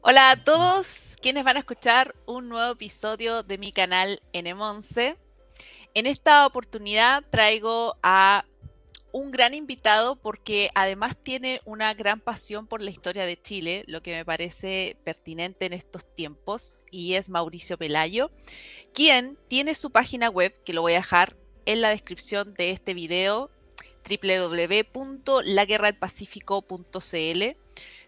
Hola a todos quienes van a escuchar un nuevo episodio de mi canal N11. En esta oportunidad traigo a un gran invitado porque además tiene una gran pasión por la historia de Chile, lo que me parece pertinente en estos tiempos, y es Mauricio Pelayo, quien tiene su página web, que lo voy a dejar en la descripción de este video, www.laguerradelpacifico.cl,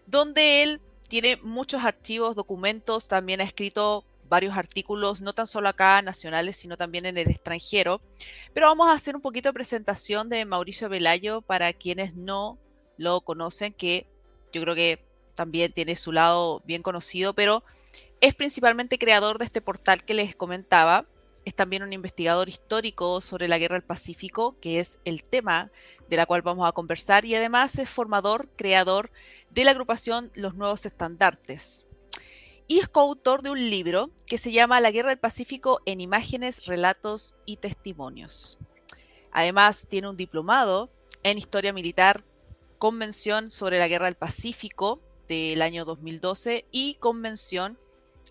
donde él tiene muchos archivos, documentos, también ha escrito varios artículos, no tan solo acá nacionales, sino también en el extranjero. Pero vamos a hacer un poquito de presentación de Mauricio Velayo para quienes no lo conocen, que yo creo que también tiene su lado bien conocido, pero es principalmente creador de este portal que les comentaba. Es también un investigador histórico sobre la Guerra del Pacífico, que es el tema de la cual vamos a conversar, y además es formador, creador de la agrupación Los Nuevos Estandartes, y es coautor de un libro que se llama La Guerra del Pacífico en imágenes, relatos y testimonios. Además, tiene un diplomado en Historia Militar, Convención sobre la Guerra del Pacífico del año 2012 y Convención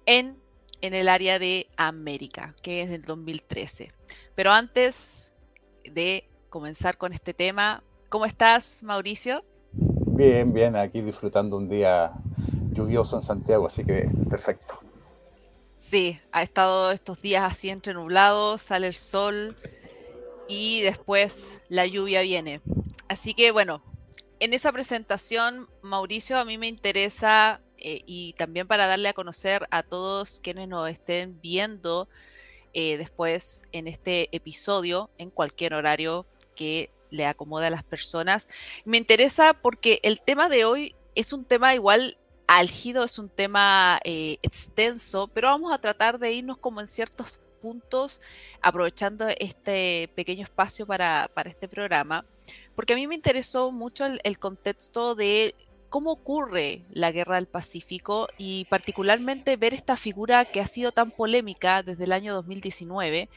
en, en el área de América, que es del 2013. Pero antes de comenzar con este tema, ¿cómo estás, Mauricio? Bien, bien, aquí disfrutando un día lluvioso en Santiago, así que perfecto. Sí, ha estado estos días así entre nublados, sale el sol y después la lluvia viene. Así que bueno, en esa presentación, Mauricio, a mí me interesa eh, y también para darle a conocer a todos quienes nos estén viendo eh, después en este episodio, en cualquier horario que le acomode a las personas. Me interesa porque el tema de hoy es un tema igual álgido, es un tema eh, extenso, pero vamos a tratar de irnos como en ciertos puntos, aprovechando este pequeño espacio para, este programa, porque a mí me interesó mucho el, contexto de cómo ocurre la guerra del Pacífico y particularmente ver esta figura que ha sido tan polémica desde el año 2019.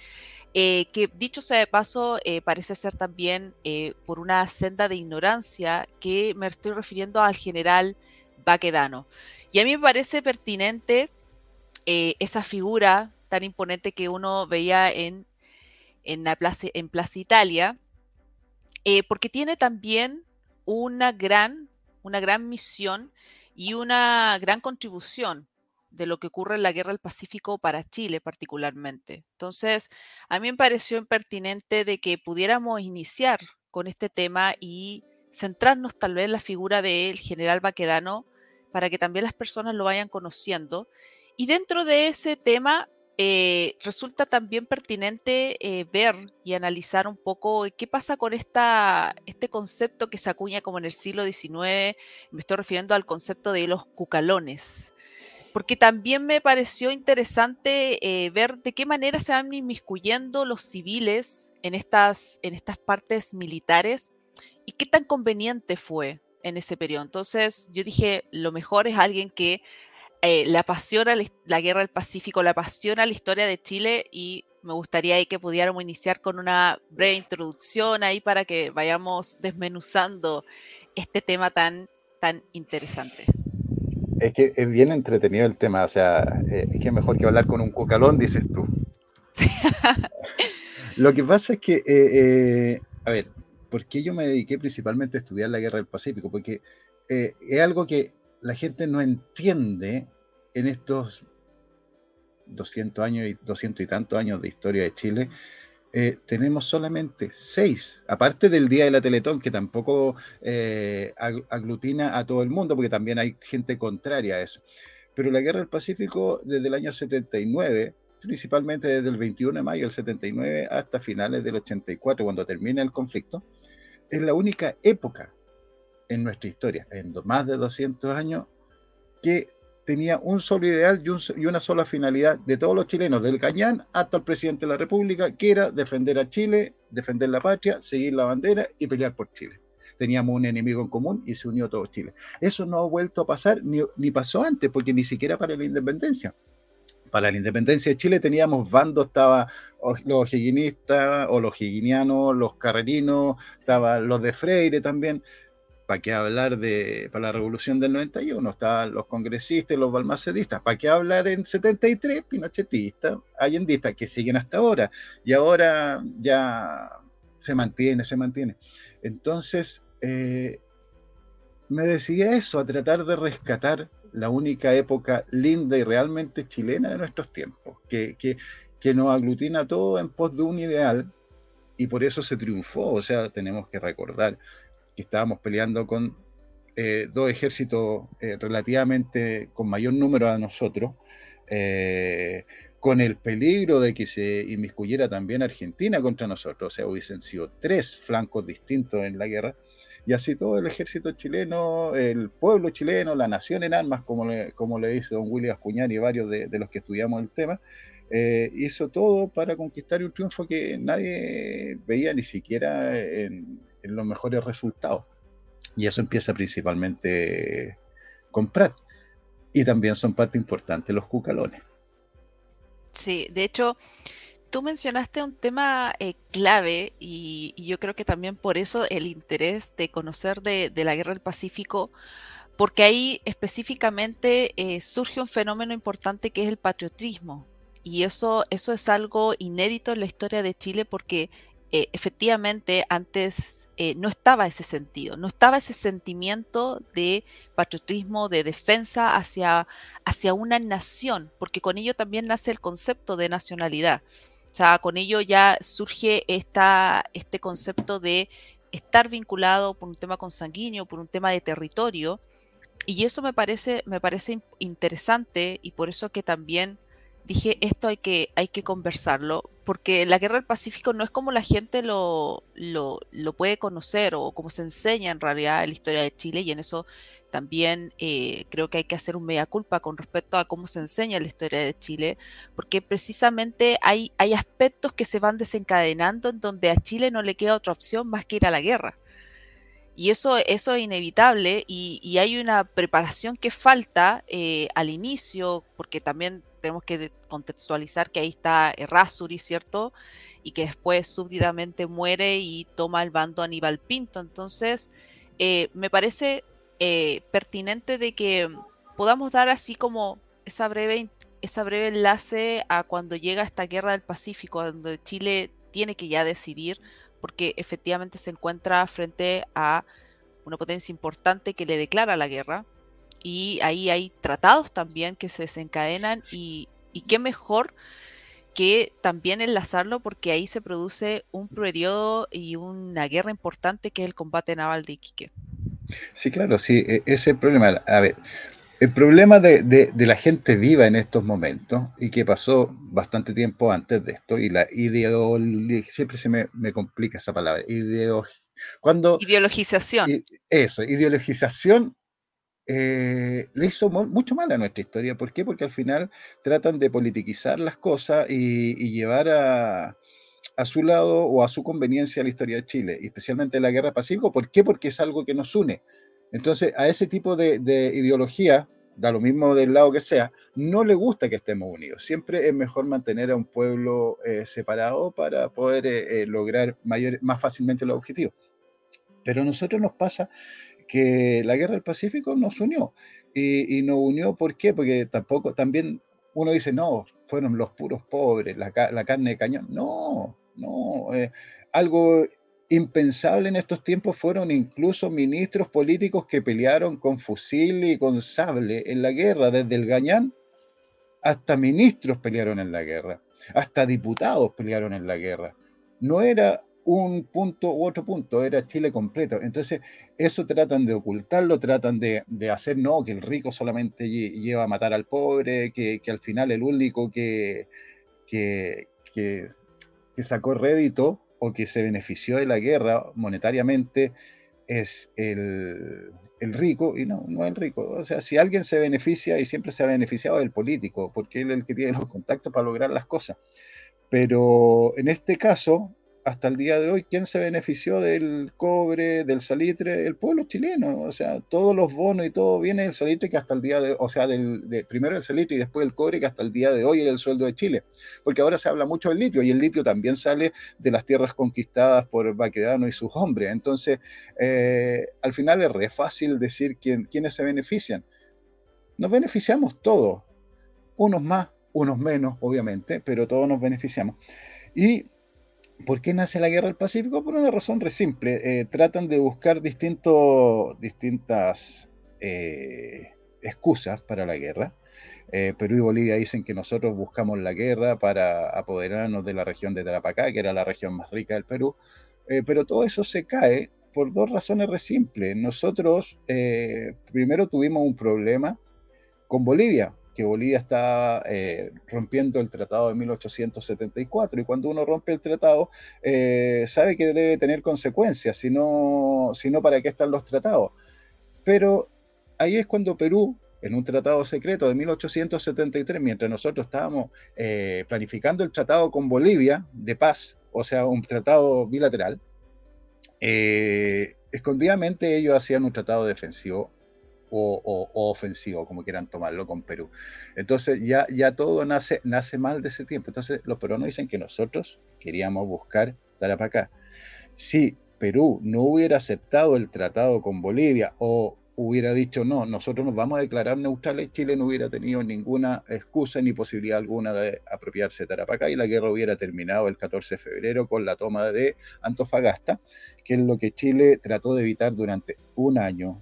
Eh, que dicho sea de paso, eh, parece ser también por una senda de ignorancia que me estoy refiriendo al general Baquedano. Y a mí me parece pertinente eh, esa figura tan imponente que uno veía en, en, la plaza, en Plaza Italia, eh, porque tiene también una gran, una gran misión y una gran contribución de lo que ocurre en la guerra del Pacífico para Chile particularmente. Entonces, a mí me pareció impertinente de que pudiéramos iniciar con este tema y centrarnos tal vez en la figura del general Baquedano para que también las personas lo vayan conociendo. Y dentro de ese tema eh, resulta también pertinente eh, ver y analizar un poco qué pasa con esta, este concepto que se acuña como en el siglo XIX, me estoy refiriendo al concepto de los cucalones, porque también me pareció interesante eh, ver de qué manera se van inmiscuyendo los civiles en estas, en estas partes militares y qué tan conveniente fue en ese periodo. Entonces yo dije, lo mejor es alguien que eh, le apasiona la guerra del Pacífico, le apasiona la historia de Chile y me gustaría ahí que pudiéramos iniciar con una breve introducción ahí para que vayamos desmenuzando este tema tan, tan interesante. Es que es bien entretenido el tema, o sea, eh, es que es mejor que hablar con un cucalón, dices tú. Lo que pasa es que, eh, a ver, ¿por qué yo me dediqué principalmente a estudiar la guerra del Pacífico? Porque eh, es algo que la gente no entiende en estos 200 años y 200 y tantos años de historia de Chile. Eh, tenemos solamente seis, aparte del Día de la Teletón, que tampoco eh, aglutina a todo el mundo, porque también hay gente contraria a eso. Pero la Guerra del Pacífico, desde el año 79, principalmente desde el 21 de mayo del 79 hasta finales del 84, cuando termina el conflicto, es la única época en nuestra historia, en más de 200 años, que tenía un solo ideal y, una sola finalidad de todos los chilenos, del Cañán hasta el presidente de la República, que era defender a Chile, defender la patria, seguir la bandera y pelear por Chile. Teníamos un enemigo en común y se unió todo Chile. Eso no ha vuelto a pasar ni, ni pasó antes, porque ni siquiera para la independencia para la independencia de Chile teníamos bandos, estaba los higuinistas o los higuinianos, los carrerinos, estaban los de Freire también. ¿Para qué hablar de para la revolución del 91? Estaban los congresistas los balmacedistas. ¿Para qué hablar en 73? Pinochetistas, allendistas, que siguen hasta ahora. Y ahora ya se mantiene, se mantiene. Entonces, eh, me decía eso, a tratar de rescatar la única época linda y realmente chilena de nuestros tiempos, que, que, que nos aglutina todo en pos de un ideal y por eso se triunfó. O sea, tenemos que recordar que estábamos peleando con eh, dos ejércitos eh, relativamente con mayor número a nosotros, eh, con el peligro de que se inmiscuyera también Argentina contra nosotros, o sea, hubiesen sido tres flancos distintos en la guerra, y así todo el ejército chileno, el pueblo chileno, la nación en armas, como le, como le dice don William Acuñar y varios de, los que estudiamos el tema, eh, hizo todo para conquistar un triunfo que nadie veía ni siquiera en, los mejores resultados. Y eso empieza principalmente con Prat. Y también son parte importante los cucalones. Sí, de hecho, tú mencionaste un tema eh, clave y, yo creo que también por eso el interés de conocer de, la Guerra del Pacífico, porque ahí específicamente eh, surge un fenómeno importante que es el patriotismo. Y eso, eso es algo inédito en la historia de Chile porque eh, efectivamente antes no estaba ese sentido, no estaba ese sentimiento de patriotismo, de defensa hacia, hacia una nación, porque con ello también nace el concepto de nacionalidad. O sea, con ello ya surge esta, este concepto de estar vinculado por un tema consanguíneo, por un tema de territorio. Y eso me parece, me parece interesante y por eso que también dije, esto hay que, hay que conversarlo, porque la guerra del Pacífico no es como la gente lo, lo, lo puede conocer o como se enseña en realidad la historia de Chile y en eso también eh, creo que hay que hacer un mea culpa con respecto a cómo se enseña la historia de Chile, porque precisamente hay, hay aspectos que se van desencadenando en donde a Chile no le queda otra opción más que ir a la guerra. Y eso, eso es inevitable y, hay una preparación que falta eh, al inicio, porque también tenemos que contextualizar que ahí está Errázuri, ¿cierto? Y que después súbitamente muere y toma el bando Aníbal Pinto. Entonces, eh, me parece eh, pertinente de que podamos dar así como esa breve, esa breve enlace a cuando llega esta guerra del Pacífico, donde Chile tiene que ya decidir, porque efectivamente se encuentra frente a una potencia importante que le declara la guerra. Y ahí hay tratados también que se desencadenan y, y qué mejor que también enlazarlo porque ahí se produce un periodo y una guerra importante que es el combate naval de Iquique. Sí, claro, sí, e, ese es el problema. A ver, el problema de, la gente viva en estos momentos y que pasó bastante tiempo antes de esto, y la ideología, siempre se me, complica esa palabra, cuando, ideologización. Eso, ideologización eh, le hizo mucho mal a nuestra historia. ¿Por qué? Porque al final tratan de politiquizar las cosas y llevar a, su lado o a su conveniencia la historia de Chile, especialmente la guerra pacífico. ¿Por qué? Porque es algo que nos une. Entonces, a ese tipo de, ideología, da lo mismo del lado que sea, no le gusta que estemos unidos. Siempre es mejor mantener a un pueblo eh, separado para poder eh, lograr más fácilmente los objetivos. Pero a nosotros nos pasa que la guerra del Pacífico nos unió. Y, nos unió, ¿por qué? Porque tampoco, también uno dice, no, fueron los puros pobres, la, la carne de cañón. No, no, eh, algo impensable en estos tiempos fueron incluso ministros políticos que pelearon con fusil y con sable en la guerra, desde el Gañán hasta ministros pelearon en la guerra, hasta diputados pelearon en la guerra. No era un punto u otro punto, era Chile completo. Entonces, eso tratan de ocultarlo, tratan de, hacer, no, que el rico solamente lleva a matar al pobre, que, al final el único que, que, que que sacó rédito o que se benefició de la guerra monetariamente es el, rico y no, no el rico. O sea, si alguien se beneficia y siempre se ha beneficiado del político, porque él es el que tiene los contactos para lograr las cosas. Pero en este caso, hasta el día de hoy, ¿quién se benefició del cobre, del salitre? El pueblo chileno. O sea, todos los bonos y todo viene del salitre que hasta el día de, o sea, del, de, primero el salitre y después el cobre que hasta el día de hoy es el sueldo de Chile. Porque ahora se habla mucho del litio y el litio también sale de las tierras conquistadas por Baquedano y sus hombres. Entonces, eh, al final es re fácil decir quién, quiénes se benefician. Nos beneficiamos todos, unos más, unos menos, obviamente, pero todos nos beneficiamos. Y ¿Por qué nace la guerra del Pacífico? Por una razón re simple. Eh, tratan de buscar distintas eh, excusas para la guerra. Eh, Perú y Bolivia dicen que nosotros buscamos la guerra para apoderarnos de la región de Tarapacá, que era la región más rica del Perú. pero todo eso se cae por dos razones re simples. Nosotros primero tuvimos un problema con Bolivia que Bolivia está eh, rompiendo el tratado de 1874 y cuando uno rompe el tratado eh, sabe que debe tener consecuencias, si no, ¿para qué están los tratados? Pero ahí es cuando Perú, en un tratado secreto de 1873, mientras nosotros estábamos eh, planificando el tratado con Bolivia de paz, o sea, un tratado bilateral, escondidamente ellos hacían un tratado defensivo o, ofensivo, como quieran tomarlo con Perú. Entonces ya, ya todo nace, nace mal de ese tiempo. Entonces los peruanos dicen que nosotros queríamos buscar Tarapacá. Si Perú no hubiera aceptado el tratado con Bolivia o hubiera dicho no, nosotros nos vamos a declarar neutrales, Chile no hubiera tenido ninguna excusa ni posibilidad alguna de apropiarse de Tarapacá y la guerra hubiera terminado el 14 de febrero con la toma de Antofagasta, que es lo que Chile trató de evitar durante un año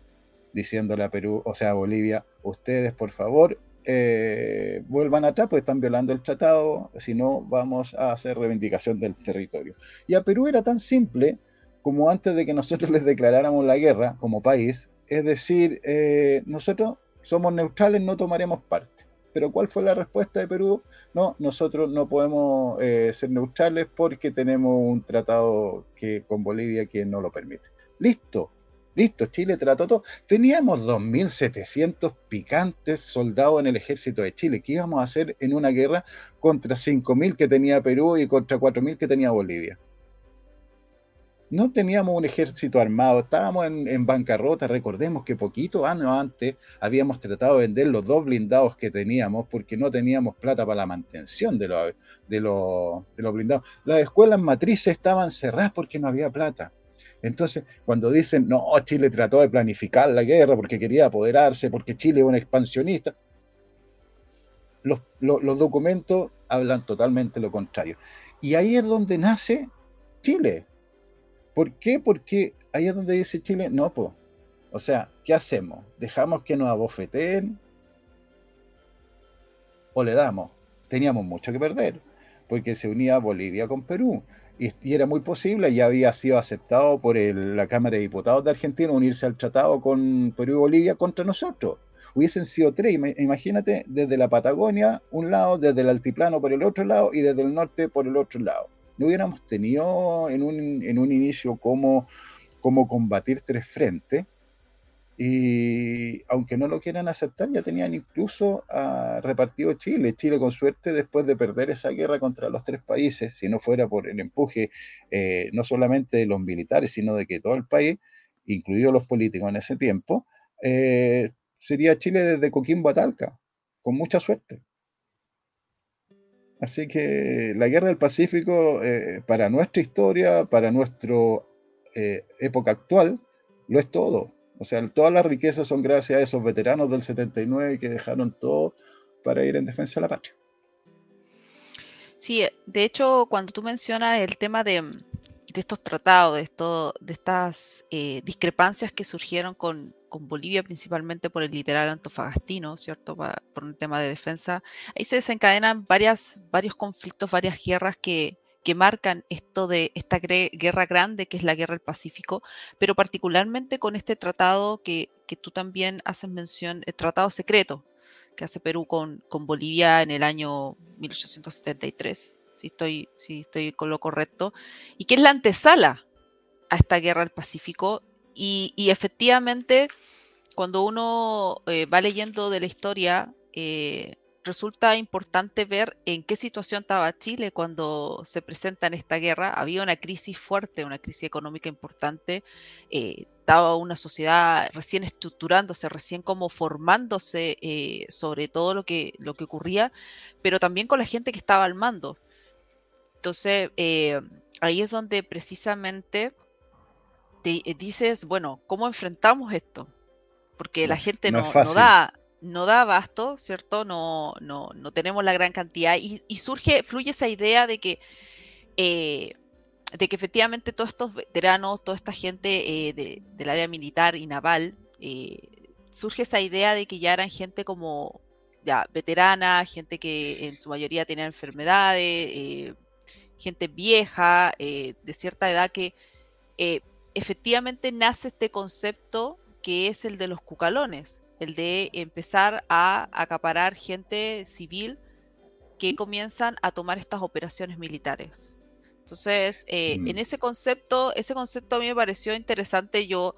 diciéndole a Perú, o sea, a Bolivia, ustedes por favor eh, vuelvan atrás, pues están violando el tratado, si no vamos a hacer reivindicación del territorio. Y a Perú era tan simple como antes de que nosotros les declaráramos la guerra como país, es decir, eh, nosotros somos neutrales, no tomaremos parte. Pero ¿cuál fue la respuesta de Perú? No, nosotros no podemos eh, ser neutrales porque tenemos un tratado que, con Bolivia que no lo permite. Listo, Listo, Chile trató todo. Teníamos 2.700 picantes soldados en el ejército de Chile. ¿Qué íbamos a hacer en una guerra contra 5.000 que tenía Perú y contra 4.000 que tenía Bolivia? No teníamos un ejército armado, estábamos en, bancarrota. Recordemos que poquito años antes habíamos tratado de vender los dos blindados que teníamos porque no teníamos plata para la mantención de, los blindados. Las escuelas matrices estaban cerradas porque no había plata. Entonces, cuando dicen, no, Chile trató de planificar la guerra porque quería apoderarse, porque Chile es un expansionista, los, documentos hablan totalmente lo contrario. Y ahí es donde nace Chile. ¿Por qué? Porque ahí es donde dice Chile, no, pues, o sea, ¿qué hacemos? ¿Dejamos que nos abofeteen? ¿O le damos? Teníamos mucho que perder, porque se unía Bolivia con Perú y, era muy posible, ya había sido aceptado por la Cámara de Diputados de Argentina unirse al tratado con Perú y Bolivia contra nosotros. Hubiesen sido tres, imagínate, desde la Patagonia un lado, desde el altiplano por el otro lado y desde el norte por el otro lado. No hubiéramos tenido en un, en un inicio cómo, cómo combatir tres frentes, y aunque no lo quieran aceptar, ya tenían incluso ah, repartido Chile. Chile, con suerte, después de perder esa guerra contra los tres países, si no fuera por el empuje eh, no solamente de los militares, sino de que todo el país, incluidos los políticos en ese tiempo, eh, sería Chile desde Coquimbo a Talca, con mucha suerte. Así que la guerra del Pacífico, eh, para nuestra historia, para nuestra época actual, lo es todo o sea, todas las riquezas son gracias a esos veteranos del 79 que dejaron todo para ir en defensa de la patria. Sí, de hecho, cuando tú mencionas el tema de, estos tratados, de, esto, de estas eh, discrepancias que surgieron con, Bolivia, principalmente por el literal antofagastino, ¿cierto? por un tema de defensa, ahí se desencadenan varias, varios conflictos, varias guerras que, que marcan esto de esta guerra grande que es la guerra del Pacífico, pero particularmente con este tratado que, tú también haces mención, el tratado secreto que hace Perú con, con Bolivia en el año 1873, si estoy, si estoy con lo correcto, y que es la antesala a esta guerra del Pacífico. Y, efectivamente, cuando uno eh, va leyendo de la historia, eh, resulta importante ver en qué situación estaba Chile cuando se presenta en esta guerra. Había una crisis fuerte, una crisis económica importante. Eh, estaba una sociedad recién estructurándose, recién como formándose eh, sobre todo lo que, lo que ocurría, pero también con la gente que estaba al mando. Entonces, eh, ahí es donde precisamente te dices, bueno, ¿cómo enfrentamos esto? Porque la gente no, no da, no da abasto, ¿cierto? No, no, no tenemos la gran cantidad y, surge, fluye esa idea de que, eh, de que efectivamente todos estos veteranos, toda esta gente eh, del área militar y naval, eh, surge esa idea de que ya eran gente como ya veterana, gente que en su mayoría tenía enfermedades, gente vieja, de cierta edad que efectivamente nace este concepto que es el de los cucalones, el de empezar a acaparar gente civil que comienzan a tomar estas operaciones militares. Entonces, eh, en mm. ese concepto, ese concepto a mí me pareció interesante. Yo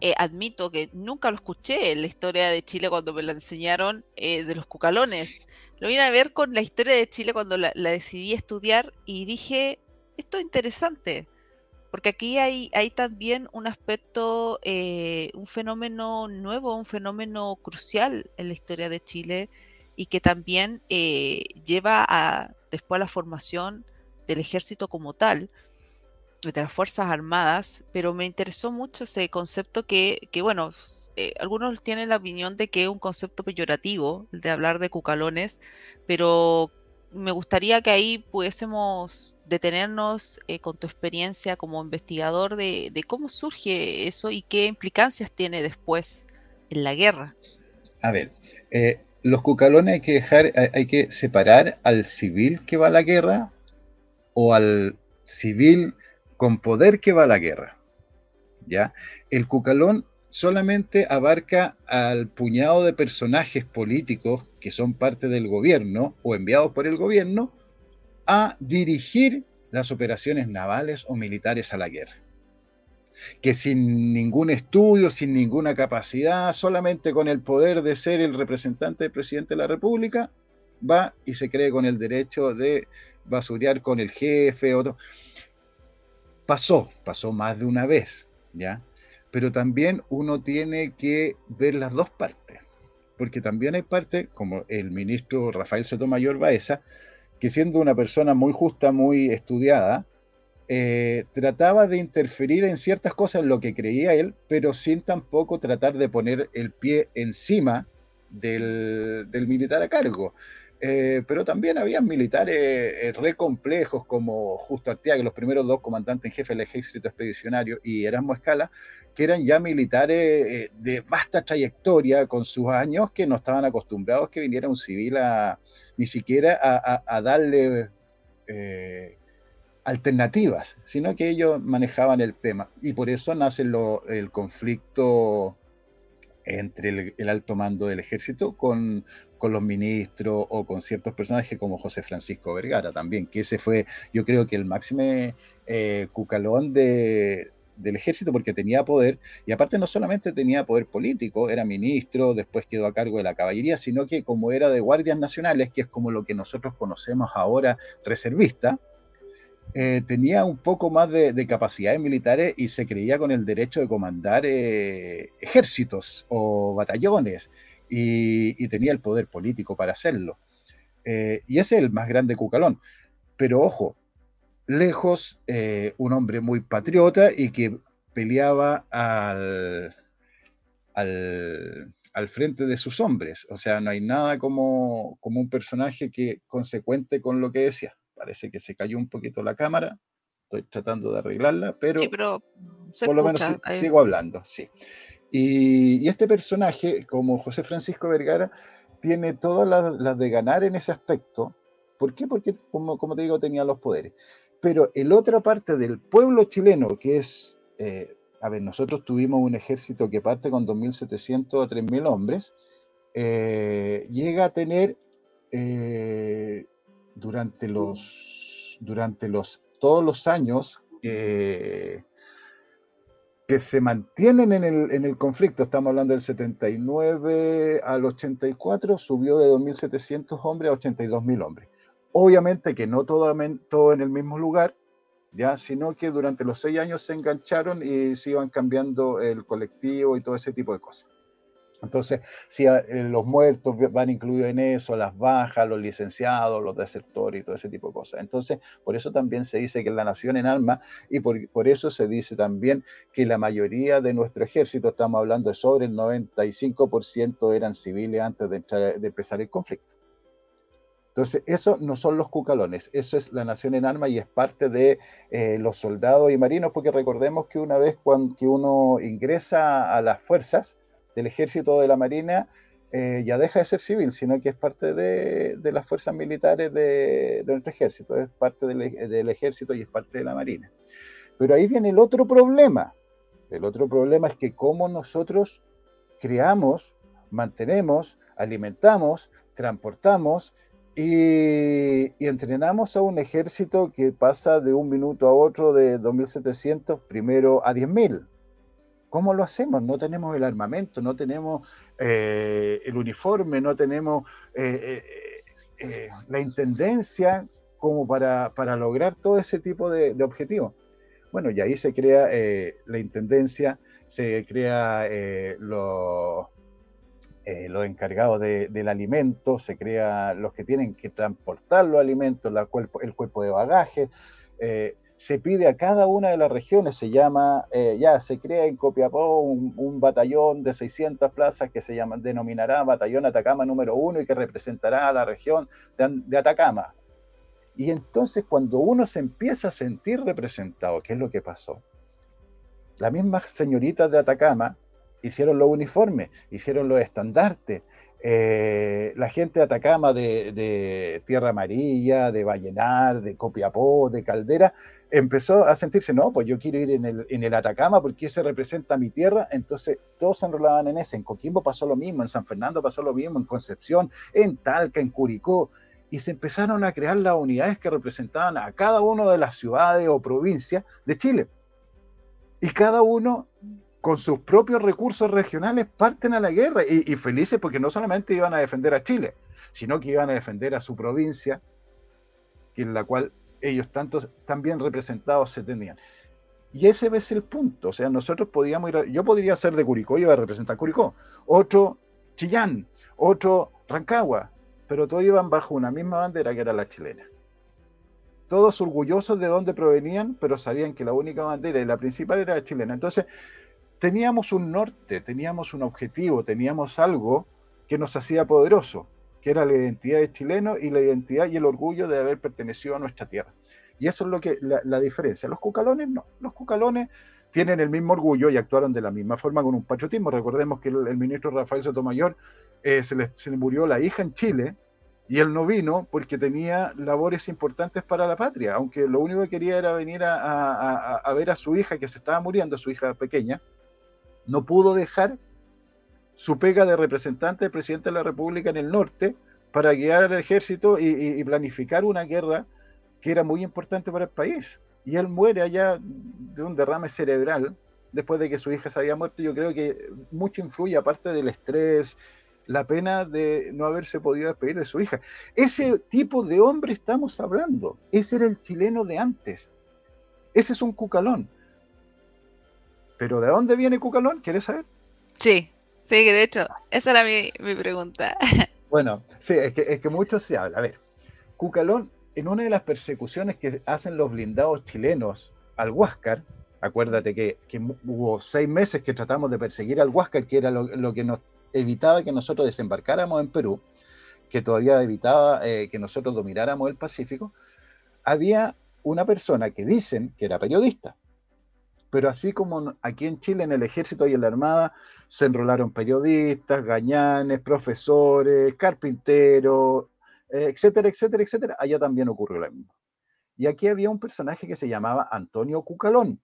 eh, admito que nunca lo escuché en la historia de Chile cuando me la enseñaron eh, de los cucalones. Lo vine a ver con la historia de Chile cuando la decidí estudiar y dije, esto es interesante. Porque aquí hay, hay también un aspecto, eh, un fenómeno nuevo, un fenómeno crucial en la historia de Chile y que también eh, lleva a, después a la formación del ejército como tal, de las Fuerzas Armadas, pero me interesó mucho ese concepto que, que bueno, eh, algunos tienen la opinión de que es un concepto peyorativo, de hablar de cucalones, pero me gustaría que ahí pudiésemos detenernos eh, con tu experiencia como investigador de, cómo surge eso y qué implicancias tiene después en la guerra. A ver, eh, los cucalones hay que dejar, hay, que separar al civil que va a la guerra o al civil con poder que va a la guerra. ¿Ya? El cucalón solamente abarca al puñado de personajes políticos que son parte del gobierno o enviados por el gobierno a dirigir las operaciones navales o militares a la guerra. Que sin ningún estudio, sin ninguna capacidad, solamente con el poder de ser el representante del presidente de la República, va y se cree con el derecho de basurear con el jefe. Pasó, pasó más de una vez, ¿ya? Pero también uno tiene que ver las dos partes, porque también hay parte, como el ministro Rafael Sotomayor Baeza, que siendo una persona muy justa, muy estudiada, eh, trataba de interferir en ciertas cosas en lo que creía él, pero sin tampoco tratar de poner el pie encima del, militar a cargo. Eh, pero también había militares eh, re complejos como Justo Artiaga, los primeros dos comandantes en jefe del ejército expedicionario, y Erasmo Escala, que eran ya militares eh, de vasta trayectoria con sus años que no estaban acostumbrados que viniera un civil a ni siquiera a, darle alternativas, sino que ellos manejaban el tema. Y por eso nace el conflicto entre el, alto mando del ejército con, los ministros o con ciertos personajes como José Francisco Vergara también, que ese fue yo creo que el máximo eh, cucalón de, del ejército porque tenía poder y aparte no solamente tenía poder político, era ministro, después quedó a cargo de la caballería, sino que como era de guardias nacionales, que es como lo que nosotros conocemos ahora reservista, eh, tenía un poco más de, capacidades militares y se creía con el derecho de comandar eh, ejércitos o batallones y, tenía el poder político para hacerlo. Eh, y ese es el más grande cucalón. Pero ojo, lejos, un hombre muy patriota y que peleaba al, al, al, frente de sus hombres. O sea, no hay nada como, como un personaje que consecuente con lo que decía. Parece que se cayó un poquito la cámara. Estoy tratando de arreglarla, pero, por lo menos sigo hablando, sí. Y, este personaje, como José Francisco Vergara, tiene todas las, de ganar en ese aspecto. ¿Por qué? Porque, como, como te digo, tenía los poderes. Pero el otra parte del pueblo chileno, que es, eh, a ver, nosotros tuvimos un ejército que parte con 2.700 a 3.000 hombres, eh, llega a tener eh, durante los, durante los, todos los años que, que se mantienen en el, en el conflicto, estamos hablando del 79 al 84, subió de 2.700 hombres a 82.000 hombres. Obviamente que no todo, todo en el mismo lugar, ¿ya? sino que durante los seis años se engancharon y se iban cambiando el colectivo y todo ese tipo de cosas. Entonces, si eh, los muertos van incluidos en eso, las bajas, los licenciados, los desertores y todo ese tipo de cosas. Entonces, por eso también se dice que la nación en alma y por, eso se dice también que la mayoría de nuestro ejército, estamos hablando de sobre el 95% eran civiles antes de, de empezar el conflicto. Entonces, eso no son los cucalones, eso es la nación en armas y es parte de eh, los soldados y marinos, porque recordemos que una vez cuando, que uno ingresa a las fuerzas del ejército o de la marina, eh, ya deja de ser civil, sino que es parte de, las fuerzas militares de, nuestro ejército, es parte del, ejército y es parte de la marina. Pero ahí viene el otro problema. El otro problema es que como nosotros creamos, mantenemos, alimentamos, transportamos y, entrenamos a un ejército que pasa de un minuto a otro de 2.700 primero a 10.000. ¿Cómo lo hacemos? No tenemos el armamento, no tenemos eh, el uniforme, no tenemos eh, eh, la intendencia como para, lograr todo ese tipo de, objetivos. Bueno, y ahí se crea la intendencia, se crea los los encargados del alimento, se crea los que tienen que transportar los alimentos, la el cuerpo de bagaje, se pide a cada una de las regiones, se llama, eh, ya se crea en Copiapó un, batallón de 600 plazas que se llama, denominará Batallón Atacama número uno y que representará a la región de, de Atacama. Y entonces cuando uno se empieza a sentir representado, ¿qué es lo que pasó? Las mismas señoritas de Atacama hicieron los uniformes, hicieron los estandartes. Eh, la gente de Atacama, de, Tierra Amarilla, de Vallenar, de Copiapó, de Caldera, empezó a sentirse, no, pues yo quiero ir en el, en el Atacama porque ese representa mi tierra, entonces todos se enrolaban en ese. En Coquimbo pasó lo mismo, en San Fernando pasó lo mismo, en Concepción, en Talca, en Curicó, y se empezaron a crear las unidades que representaban a cada una de las ciudades o provincias de Chile. Y cada uno con sus propios recursos regionales parten a la guerra y, felices porque no solamente iban a defender a Chile, sino que iban a defender a su provincia, en la cual ellos tantos tan bien representados se tenían. Y ese es el punto, o sea, nosotros podíamos ir, yo podría ser de Curicó iba a representar Curicó, otro Chillán, otro Rancagua, pero todos iban bajo una misma bandera que era la chilena. Todos orgullosos de dónde provenían, pero sabían que la única bandera y la principal era la chilena. Entonces, teníamos un norte, teníamos un objetivo, teníamos algo que nos hacía poderoso, que era la identidad de chileno y la identidad y el orgullo de haber pertenecido a nuestra tierra. Y eso es lo que la, diferencia. Los cucalones no. Los cucalones tienen el mismo orgullo y actuaron de la misma forma con un patriotismo. Recordemos que el, ministro Rafael Sotomayor eh, se, le, se, le, murió la hija en Chile y él no vino porque tenía labores importantes para la patria, aunque lo único que quería era venir a, a, a ver a su hija que se estaba muriendo, su hija pequeña, no pudo dejar su pega de representante del presidente de la República en el norte para guiar al ejército y, planificar una guerra que era muy importante para el país. Y él muere allá de un derrame cerebral después de que su hija se había muerto. Yo creo que mucho influye, aparte del estrés, la pena de no haberse podido despedir de su hija. Ese tipo de hombre estamos hablando. Ese era el chileno de antes. Ese es un cucalón. Pero ¿de dónde viene Cucalón? ¿Quieres saber? Sí, sí, de hecho, esa era mi, pregunta. Bueno, sí, es que, es que mucho se habla. A ver, Cucalón, en una de las persecuciones que hacen los blindados chilenos al Huáscar, acuérdate que, hubo seis meses que tratamos de perseguir al Huáscar, que era lo, que nos evitaba que nosotros desembarcáramos en Perú, que todavía evitaba eh, que nosotros domináramos el Pacífico, había una persona que dicen que era periodista, pero así como aquí en Chile, en el ejército y en la armada, se enrolaron periodistas, gañanes, profesores, carpinteros, eh, etcétera, etcétera, etcétera, allá también ocurrió lo mismo. Y aquí había un personaje que se llamaba Antonio Cucalón.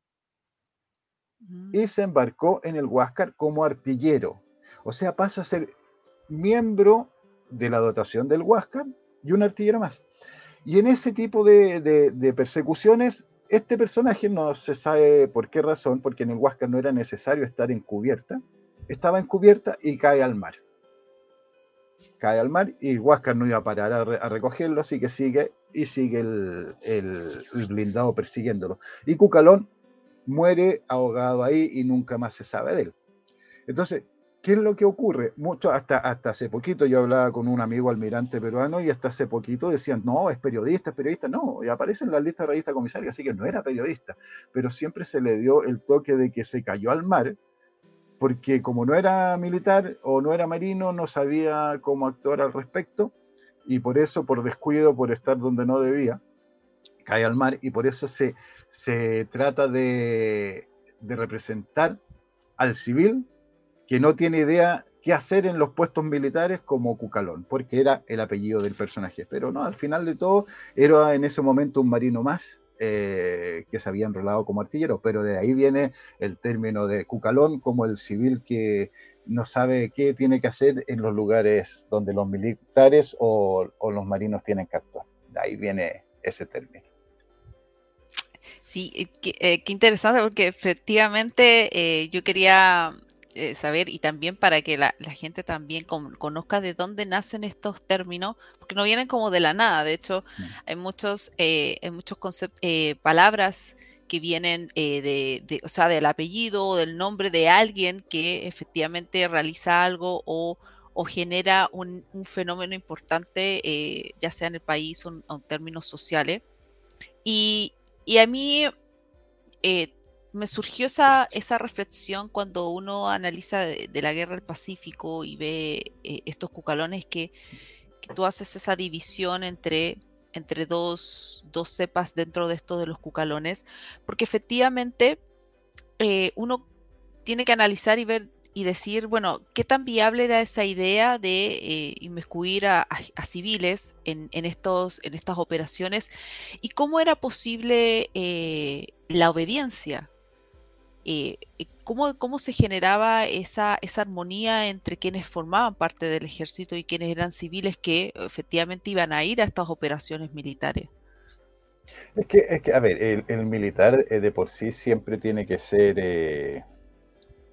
Y se embarcó en el Huáscar como artillero. O sea, pasa a ser miembro de la dotación del Huáscar y un artillero más. Y en ese tipo de persecuciones este personaje no se sabe por qué razón, porque en el Huáscar no era necesario estar encubierta, estaba encubierta y cae al mar. Cae al mar y Huáscar no iba a parar a, recogerlo, así que sigue y sigue el, el, blindado persiguiéndolo. Y Cucalón muere ahogado ahí y nunca más se sabe de él. Entonces, ¿qué es lo que ocurre? Mucho, hasta, hasta hace poquito yo hablaba con un amigo almirante peruano y hasta hace poquito decían, no, es periodista, es periodista. No, y aparece en la lista de revista comisario, así que no era periodista, pero siempre se le dio el toque de que se cayó al mar, porque como no era militar o no era marino, no sabía cómo actuar al respecto, y por eso, por descuido, por estar donde no debía, cae al mar, y por eso se, se trata de, de representar al civil que no tiene idea qué hacer en los puestos militares como Cucalón, porque era el apellido del personaje. Pero no, al final de todo, era en ese momento un marino más eh, que se había enrolado como artillero, pero de ahí viene el término de Cucalón como el civil que no sabe qué tiene que hacer en los lugares donde los militares o, los marinos tienen que actuar. De ahí viene ese término. Sí, qué, eh, interesante porque efectivamente eh, yo quería eh, saber y también para que la, gente también conozca de dónde nacen estos términos, porque no vienen como de la nada. De hecho, mm. hay muchos, eh, hay muchos conceptos, eh, palabras que vienen de, o sea, del apellido o del nombre de alguien que efectivamente realiza algo o, genera un, fenómeno importante, ya sea en el país o en, términos sociales. Y, y a mí me surgió esa, esa reflexión cuando uno analiza de, la guerra del Pacífico y ve eh, estos cucalones que, tú haces esa división entre, entre dos, cepas dentro de estos de los cucalones, porque efectivamente eh, uno tiene que analizar y ver y decir, bueno, qué tan viable era esa idea de eh, inmiscuir a, civiles en, estos, en estas operaciones y cómo era posible la obediencia eh, eh, ¿cómo, ¿cómo, se generaba esa, esa armonía entre quienes formaban parte del ejército y quienes eran civiles que efectivamente iban a ir a estas operaciones militares? Es que, es que a ver, el, militar eh, de por sí siempre tiene que ser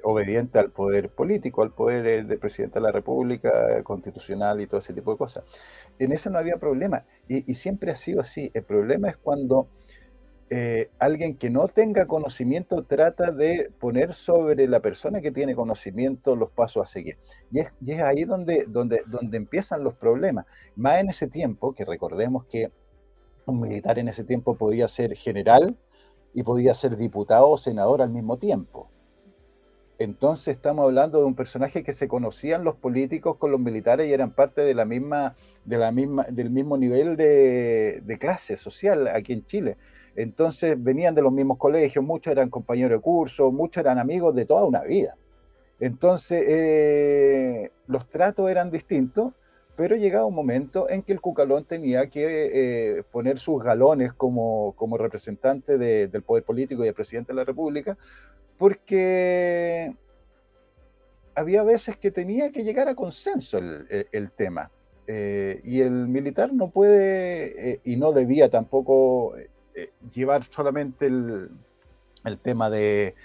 obediente al poder político, al poder del presidente de la República, constitucional y todo ese tipo de cosas. En eso no había problema y, y siempre ha sido así. El problema es cuando eh, alguien que no tenga conocimiento trata de poner sobre la persona que tiene conocimiento los pasos a seguir. Y es, ahí donde, donde, donde empiezan los problemas. Más en ese tiempo, que recordemos que un militar en ese tiempo podía ser general y podía ser diputado o senador al mismo tiempo. Entonces estamos hablando de un personaje que se conocían los políticos con los militares y eran parte de la misma, de la misma, del mismo nivel de, de clase social aquí en Chile. Entonces venían de los mismos colegios, muchos eran compañeros de curso, muchos eran amigos de toda una vida. Entonces eh, los tratos eran distintos, pero llegaba un momento en que el Cucalón tenía que eh, poner sus galones como, representante del poder político y el presidente de la República, porque había veces que tenía que llegar a consenso el, tema. Eh, y el militar no puede y no debía tampoco eh, llevar solamente el, tema de,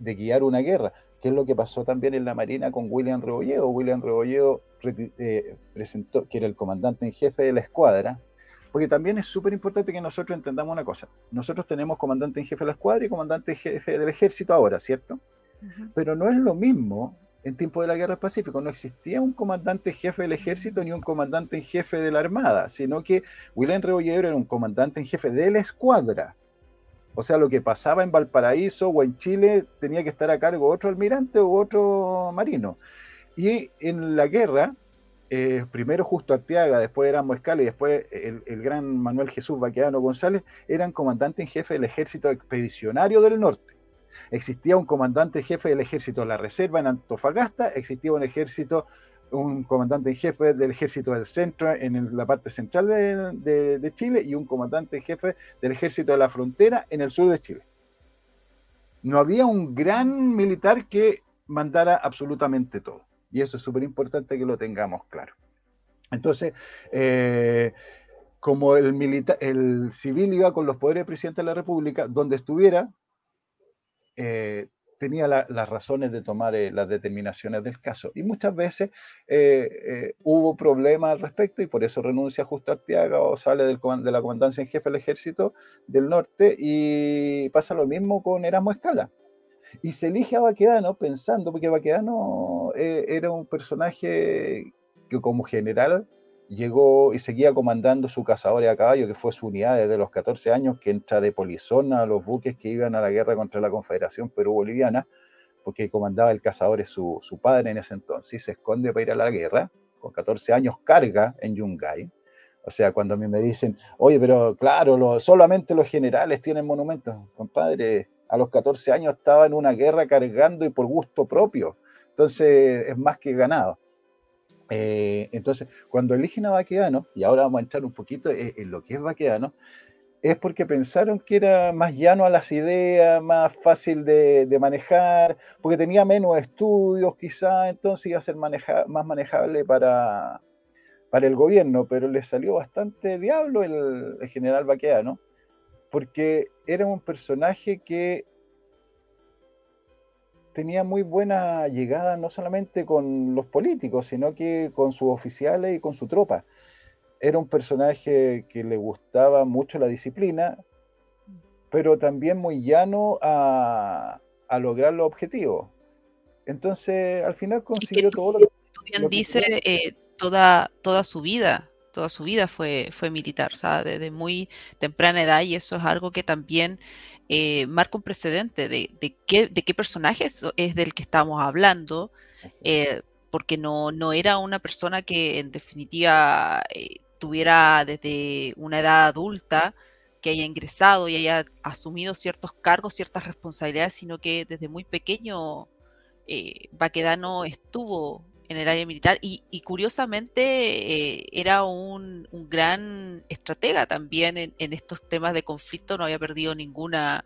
guiar una guerra, que es lo que pasó también en la Marina con William Rebolledo. William Rebolledo eh, presentó, que era el comandante en jefe de la escuadra, porque también es súper importante que nosotros entendamos una cosa. Nosotros tenemos comandante en jefe de la escuadra y comandante en jefe del ejército ahora, ¿cierto? Pero no es lo mismo en tiempo de la Guerra del Pacífico no existía un comandante jefe del ejército ni un comandante en jefe de la armada, sino que William Rebolledo era un comandante en jefe de la escuadra. O sea, lo que pasaba en Valparaíso o en Chile tenía que estar a cargo otro almirante u otro marino. Y en la guerra, eh, primero Justo Arteaga, después era Escala y después el, el, gran Manuel Jesús Baqueano González eran comandante en jefe del ejército expedicionario del norte. Existía un comandante jefe del ejército de la reserva en Antofagasta, existía un ejército, un comandante en jefe del ejército del centro en la parte central de, Chile y un comandante en jefe del ejército de la frontera en el sur de Chile. No había un gran militar que mandara absolutamente todo. Y eso es súper importante que lo tengamos claro. Entonces, eh, como el, militar, el civil iba con los poderes del presidente de la República, donde estuviera, eh, tenía las razones de tomar eh, las determinaciones del caso. Y muchas veces eh, hubo problemas al respecto y por eso renuncia Justo Arteaga o sale de la comandancia en jefe del ejército del norte y pasa lo mismo con Erasmo Escala. Y se elige a Baquedano pensando, porque Baquedano era un personaje que como general llegó y seguía comandando su cazadores a caballo, que fue su unidad desde los 14 años, que entra de polizona a los buques que iban a la guerra contra la Confederación Perú-Boliviana, porque comandaba el cazador su, su padre en ese entonces, se esconde para ir a la guerra, con 14 años carga en Yungay. O sea, cuando a mí me dicen, oye, pero claro, solamente los generales tienen monumentos, compadre, a los 14 años estaba en una guerra cargando y por gusto propio. Entonces es más que ganado. Eh, entonces, cuando eligen a Baqueano, y ahora vamos a entrar un poquito en, lo que es Baqueano, es porque pensaron que era más llano a las ideas, más fácil de, manejar, porque tenía menos estudios quizá, entonces iba a ser más manejable para, para el gobierno, pero le salió bastante diablo el, el general Baqueano, porque era un personaje que tenía muy buena llegada no solamente con los políticos, sino que con sus oficiales y con su tropa. Era un personaje que le gustaba mucho la disciplina, pero también muy llano a, lograr los objetivos. Entonces, al final consiguió todo lo que... Bien dice, eh, toda, toda su vida, toda su vida fue, fue militar, o desde muy temprana edad, y eso es algo que también eh, marca un precedente de, qué, de qué personaje es, del que estamos hablando, eh, porque no, no, era una persona que en definitiva eh, tuviera desde una edad adulta, que haya ingresado y haya asumido ciertos cargos, ciertas responsabilidades, sino que desde muy pequeño Baquedano estuvo en el área militar y, curiosamente era un, gran estratega también en, estos temas de conflicto, no había perdido ninguna,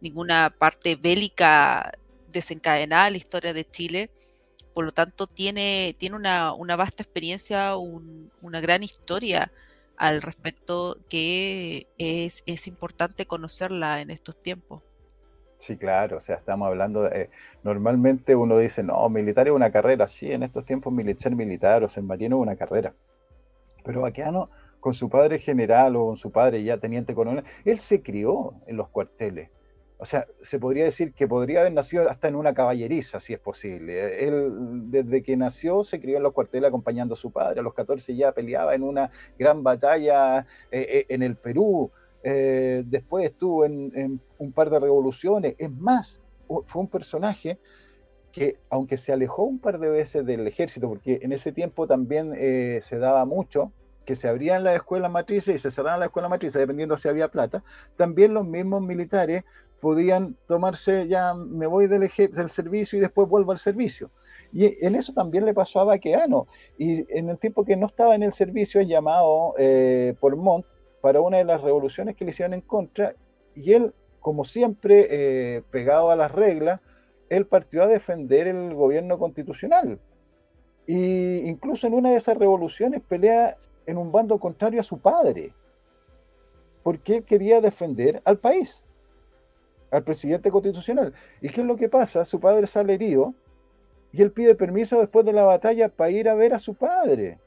ninguna parte bélica desencadenada en la historia de Chile, por lo tanto tiene, tiene una, vasta experiencia, una gran historia al respecto que es, es importante conocerla en estos tiempos. Sí, claro, o sea, estamos hablando, de, normalmente uno dice, no, militar es una carrera, sí, en estos tiempos ser militar o ser marino es una carrera, pero Baqueano, con su padre general o con su padre ya teniente coronel, él se crió en los cuarteles, o sea, se podría decir que podría haber nacido hasta en una caballeriza, si es posible. Él, desde que nació, se crió en los cuarteles acompañando a su padre. A los 14 ya peleaba en una gran batalla eh, eh, en el Perú. Eh, después estuvo en, un par de revoluciones. Es más, fue un personaje que, aunque se alejó un par de veces del ejército, porque en ese tiempo también eh, se daba mucho que se abrían las escuelas matrices y se cerraban las escuelas matrices, dependiendo si había plata, también los mismos militares podían tomarse, ya me voy del, del servicio y después vuelvo al servicio. Y en eso también le pasó a Baqueano. Y en el tiempo que no estaba en el servicio, es llamado eh, por Montt para una de las revoluciones que le hicieron en contra, y él, como siempre, eh, pegado a las reglas, él partió a defender el gobierno constitucional. Y incluso en una de esas revoluciones pelea en un bando contrario a su padre, porque él quería defender al país, al presidente constitucional. ¿Y qué es lo que pasa? Su padre sale herido y él pide permiso después de la batalla para ir a ver a su padre.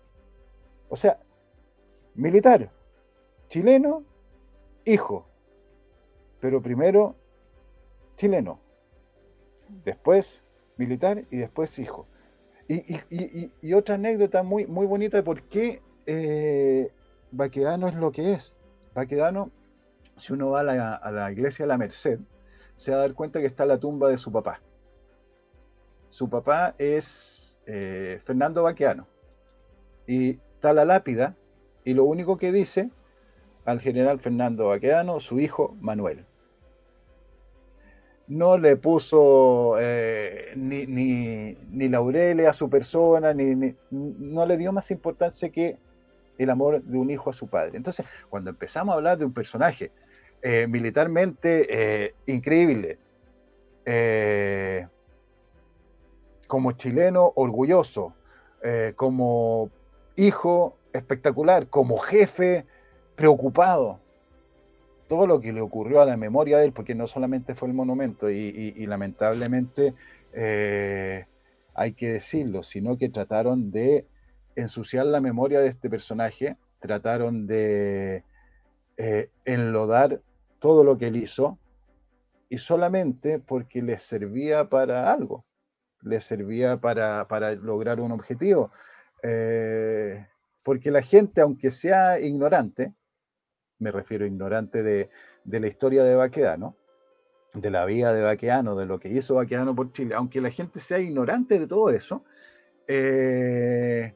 O sea, militar, chileno, hijo. Pero primero chileno, después militar y después hijo. Y, otra anécdota muy, muy bonita de por qué eh, Baquedano es lo que es. Baquedano, si uno va a la, iglesia de la Merced, se va a dar cuenta que está la tumba de su papá. Su papá es eh, Fernando Baquedano. Y está la lápida, y lo único que dice al general Fernando Baquedano, su hijo Manuel. No le puso eh, ni, ni, laureles a su persona, ni, no le dio más importancia que el amor de un hijo a su padre. Entonces, cuando empezamos a hablar de un personaje eh, militarmente eh, increíble, como chileno orgulloso, como hijo espectacular, como jefe preocupado. Todo lo que le ocurrió a la memoria de él, porque no solamente fue el monumento, y, lamentablemente eh, hay que decirlo, sino que trataron de ensuciar la memoria de este personaje, trataron de eh, enlodar todo lo que él hizo, y solamente porque les servía para algo, les servía para, lograr un objetivo. Eh, porque la gente, aunque sea ignorante, me refiero ignorante de, la historia de Baqueano, de la vida de Baqueano, de lo que hizo Baqueano por Chile, aunque la gente sea ignorante de todo eso, eh,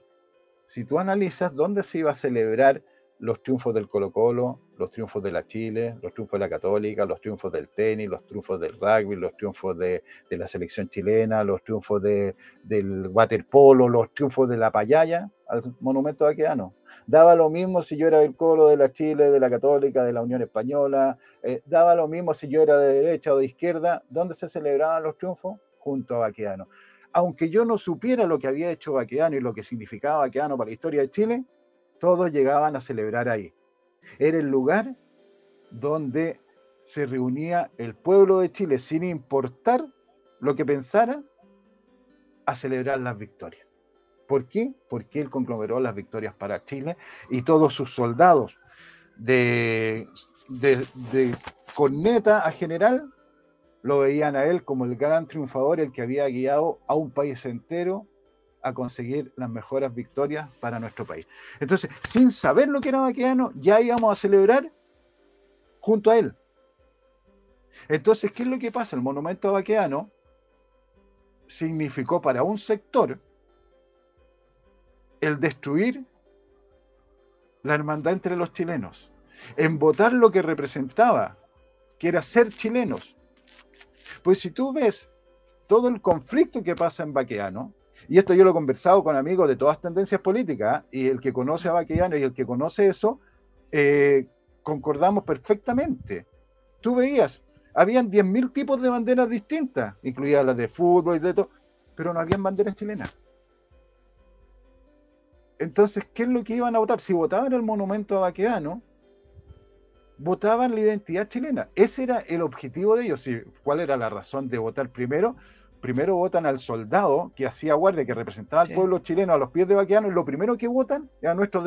si tú analizas dónde se iba a celebrar los triunfos del Colo Colo, los triunfos de la Chile, los triunfos de la Católica, los triunfos del tenis, los triunfos del rugby, los triunfos de, la selección chilena, los triunfos del waterpolo, los triunfos de la payaya, al monumento vaqueano. Daba lo mismo si yo era del Colo, de la Chile, de la Católica, de la Unión Española, eh, daba lo mismo si yo era de derecha o de izquierda, ¿dónde se celebraban los triunfos? Junto a Baqueano. Aunque yo no supiera lo que había hecho Baqueano y lo que significaba Baqueano para la historia de Chile, todos llegaban a celebrar ahí. Era el lugar donde se reunía el pueblo de Chile sin importar lo que pensara a celebrar las victorias. ¿Por qué? Porque él conglomeró las victorias para Chile y todos sus soldados de, corneta a general lo veían a él como el gran triunfador, el que había guiado a un país entero a conseguir las mejores victorias para nuestro país. Entonces, sin saber lo que era Baqueano, ya íbamos a celebrar junto a él. Entonces, ¿qué es lo que pasa? El monumento a Baqueano significó para un sector el destruir la hermandad entre los chilenos, en votar lo que representaba, que era ser chilenos. Pues si tú ves todo el conflicto que pasa en Baqueano, y esto yo lo he conversado con amigos de todas tendencias políticas, y el que conoce a Baqueano y el que conoce eso, eh, concordamos perfectamente. Tú veías, habían 10.000 tipos de banderas distintas, incluidas las de fútbol y de todo, pero no habían banderas chilenas. Entonces, ¿qué es lo que iban a votar? Si votaban el monumento a Baqueano, votaban la identidad chilena. Ese era el objetivo de ellos. ¿Cuál era la razón de votar primero? primero votan al soldado que hacía guardia, que representaba al pueblo chileno a los pies de Baqueano, y lo primero que votan es a nuestro,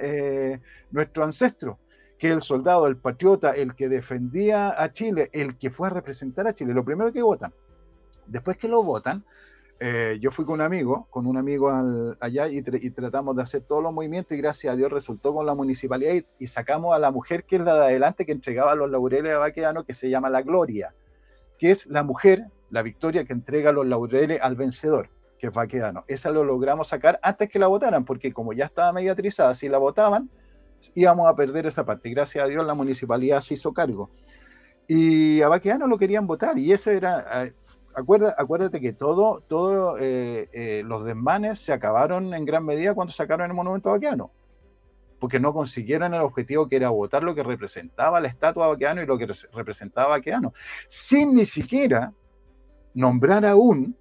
eh, nuestro ancestro, que el soldado, el patriota, el que defendía a Chile, el que fue a representar a Chile, lo primero que votan. Después que lo votan, eh, yo fui con un amigo, con un amigo allá y, tratamos de hacer todos los movimientos y gracias a Dios resultó con la municipalidad y, sacamos a la mujer que es la de adelante que entregaba los laureles a Baqueano, que se llama La Gloria, que es la mujer la victoria que entrega los laureles al vencedor, que es Baquedano. Esa lo logramos sacar antes que la votaran, porque como ya estaba mediatrizada, si la votaban, íbamos a perder esa parte. Gracias a Dios la municipalidad se hizo cargo. Y a Baquedano lo querían votar, y eso era... Eh, acuérdate que todos todo, eh, eh, los desmanes se acabaron en gran medida cuando sacaron el monumento a Baqueano, porque no consiguieron el objetivo que era votar lo que representaba la estatua de Baqueano y lo que representaba Baqueano, sin ni siquiera nombrar aún